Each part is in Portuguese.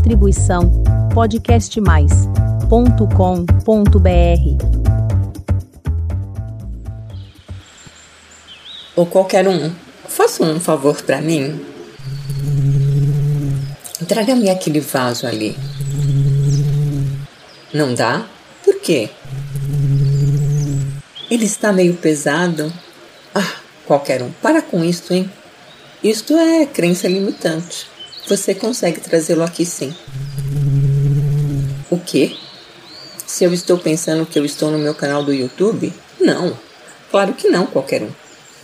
Distribuição podcastmais.com.br. Ou qualquer um, faça um favor para mim. Traga-me aquele vaso ali. Não dá? Por quê? Ele está meio pesado. Ah, qualquer um, para com isto, hein? Isto é crença limitante. Você consegue trazê-lo aqui sim. O quê? Se eu estou pensando que eu estou no meu canal do YouTube? Não, claro que não, qualquer um.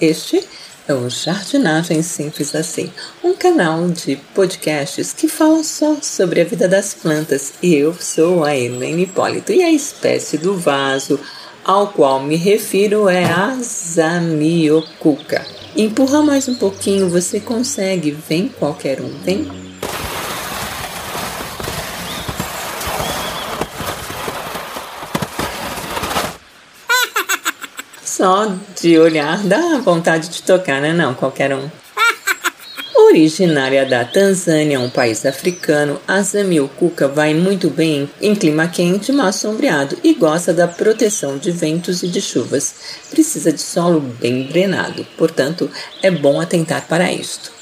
Este é o Jardinagem Simples Assim, um canal de podcasts que fala só sobre a vida das plantas. E eu sou a Helene Hipólito e a espécie do vaso ao qual me refiro é a Zamioculca. Empurra mais um pouquinho, você consegue. Vem qualquer um, vem. Só de olhar dá vontade de tocar, né? Não, qualquer um. Originária da Tanzânia, um país africano, a zamioculca vai muito bem em clima quente, mas sombreado e gosta da proteção de ventos e de chuvas. Precisa de solo bem drenado, portanto, é bom atentar para isto.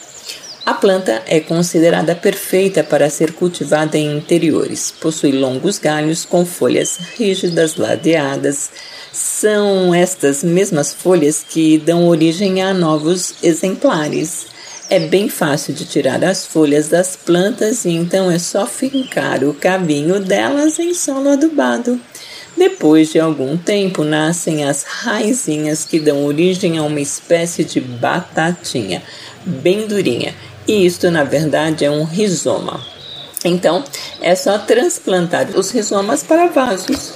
A planta é considerada perfeita para ser cultivada em interiores. Possui longos galhos com folhas rígidas, ladeadas. São estas mesmas folhas que dão origem a novos exemplares. É bem fácil de tirar as folhas das plantas e então é só fincar o cabinho delas em solo adubado. Depois de algum tempo, nascem as raizinhas que dão origem a uma espécie de batatinha, bem durinha. E isto, na verdade, é um rizoma. Então, é só transplantar os rizomas para vasos.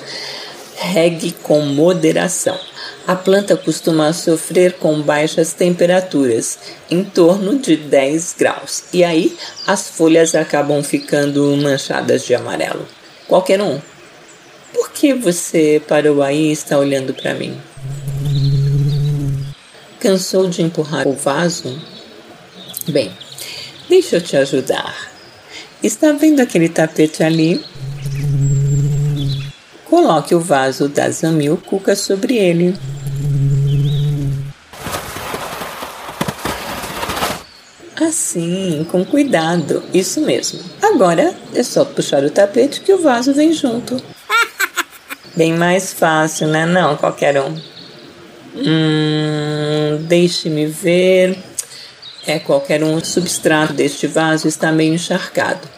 Regue com moderação. A planta costuma sofrer com baixas temperaturas, em torno de 10 graus, e aí as folhas acabam ficando manchadas de amarelo. Qualquer um. Por que você parou aí e está olhando para mim? Cansou de empurrar o vaso? Bem, deixa eu te ajudar. Está vendo aquele tapete ali? Coloque o vaso da Zamil Cuca sobre ele. Assim, com cuidado, isso mesmo. Agora é só puxar o tapete que o vaso vem junto. Bem mais fácil, né? Não, qualquer um. Hum, deixe-me ver. É qualquer um. O substrato deste vaso está meio encharcado.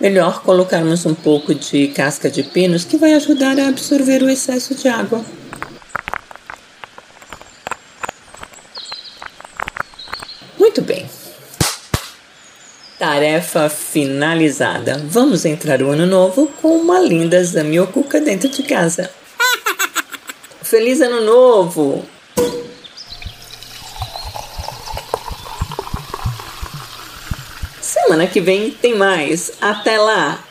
Melhor colocarmos um pouco de casca de pinos que vai ajudar a absorver o excesso de água. Muito bem. Tarefa finalizada. Vamos entrar o ano novo com uma linda zamioculca dentro de casa. Feliz ano novo! Semana que vem tem mais. Até lá!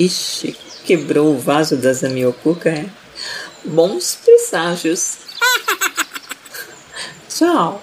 Ixi, quebrou o vaso da zamioculca, é? Bons presságios. Tchau!